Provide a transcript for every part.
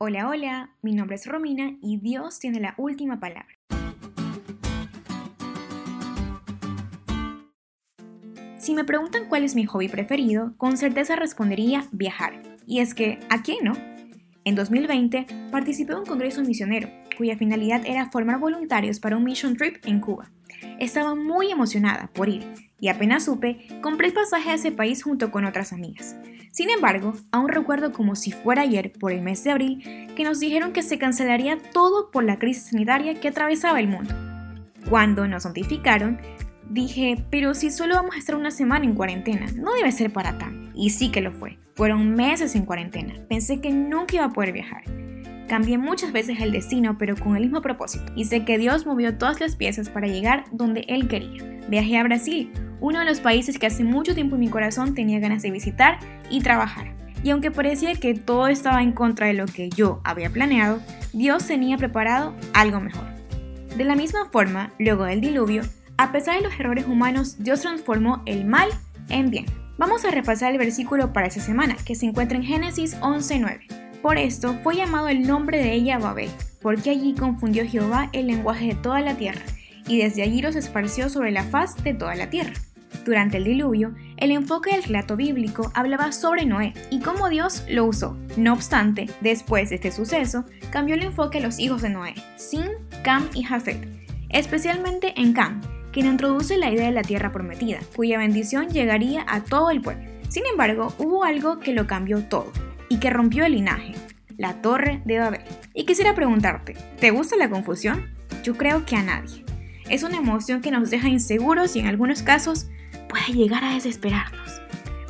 Hola, hola, mi nombre es Romina y Dios tiene la última palabra. Si me preguntan cuál es mi hobby preferido, con certeza respondería viajar. Y es que, ¿a quién no? En 2020 participé en un congreso misionero, cuya finalidad era formar voluntarios para un mission trip en Cuba. Estaba muy emocionada por ir y apenas supe, compré el pasaje a ese país junto con otras amigas. Sin embargo, aún recuerdo como si fuera ayer, por el mes de abril, que nos dijeron que se cancelaría todo por la crisis sanitaria que atravesaba el mundo. Cuando nos notificaron, dije, pero si solo vamos a estar una semana en cuarentena, no debe ser para tan. Y sí que lo fue. Fueron meses en cuarentena. Pensé que nunca iba a poder viajar. Cambié muchas veces el destino, pero con el mismo propósito. Y sé que Dios movió todas las piezas para llegar donde Él quería. Viajé a Brasil, uno de los países que hace mucho tiempo en mi corazón tenía ganas de visitar y trabajar. Y aunque parecía que todo estaba en contra de lo que yo había planeado, Dios tenía preparado algo mejor. De la misma forma, luego del diluvio, a pesar de los errores humanos, Dios transformó el mal en bien. Vamos a repasar el versículo para esta semana, que se encuentra en Génesis 11:9. Por esto fue llamado el nombre de ella Babel, porque allí confundió Jehová el lenguaje de toda la tierra, y desde allí los esparció sobre la faz de toda la tierra. Durante el diluvio, el enfoque del relato bíblico hablaba sobre Noé y cómo Dios lo usó. No obstante, después de este suceso, cambió el enfoque a los hijos de Noé, Sin, Cam y Jafet, especialmente en Cam, quien introduce la idea de la tierra prometida, cuya bendición llegaría a todo el pueblo. Sin embargo, hubo algo que lo cambió todo y que rompió el linaje, la torre de Babel. Y quisiera preguntarte, ¿te gusta la confusión? Yo creo que a nadie. Es una emoción que nos deja inseguros y en algunos casos puede llegar a desesperarnos.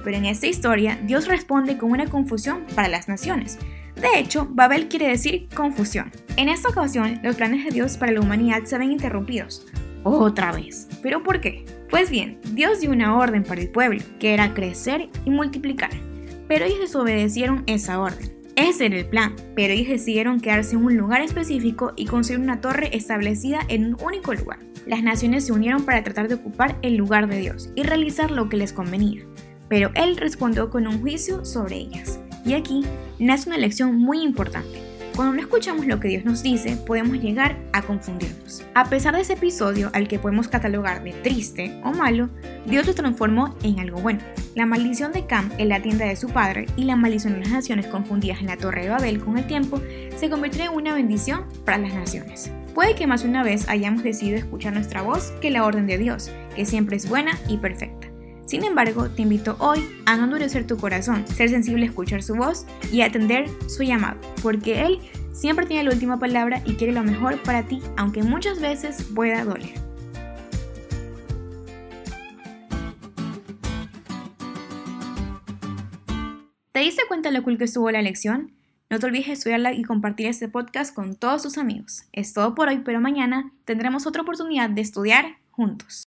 Pero en esta historia, Dios responde con una confusión para las naciones. De hecho, Babel quiere decir confusión. En esta ocasión, los planes de Dios para la humanidad se ven interrumpidos. Otra vez. ¿Pero por qué? Pues bien, Dios dio una orden para el pueblo, que era crecer y multiplicar. Pero ellos desobedecieron esa orden. Ese era el plan, pero ellos decidieron quedarse en un lugar específico y construir una torre establecida en un único lugar las naciones se unieron para tratar de ocupar el lugar de Dios y realizar lo que les convenía, pero Él respondió con un juicio sobre ellas. Y aquí nace una lección muy importante. Cuando no escuchamos lo que Dios nos dice, podemos llegar a confundirnos. A pesar de ese episodio al que podemos catalogar de triste o malo, Dios lo transformó en algo bueno. La maldición de Cam en la tienda de su padre y la maldición de las naciones confundidas en la torre de Babel con el tiempo se convirtió en una bendición para las naciones. Puede que más de una vez hayamos decidido escuchar nuestra voz que la orden de Dios, que siempre es buena y perfecta. Sin embargo, te invito hoy a no endurecer tu corazón, ser sensible a escuchar su voz y atender su llamado, porque Él siempre tiene la última palabra y quiere lo mejor para ti, aunque muchas veces pueda doler. ¿Te diste cuenta lo cool que estuvo la lección? No te olvides de estudiarla y compartir este podcast con todos tus amigos. Es todo por hoy, pero mañana tendremos otra oportunidad de estudiar juntos.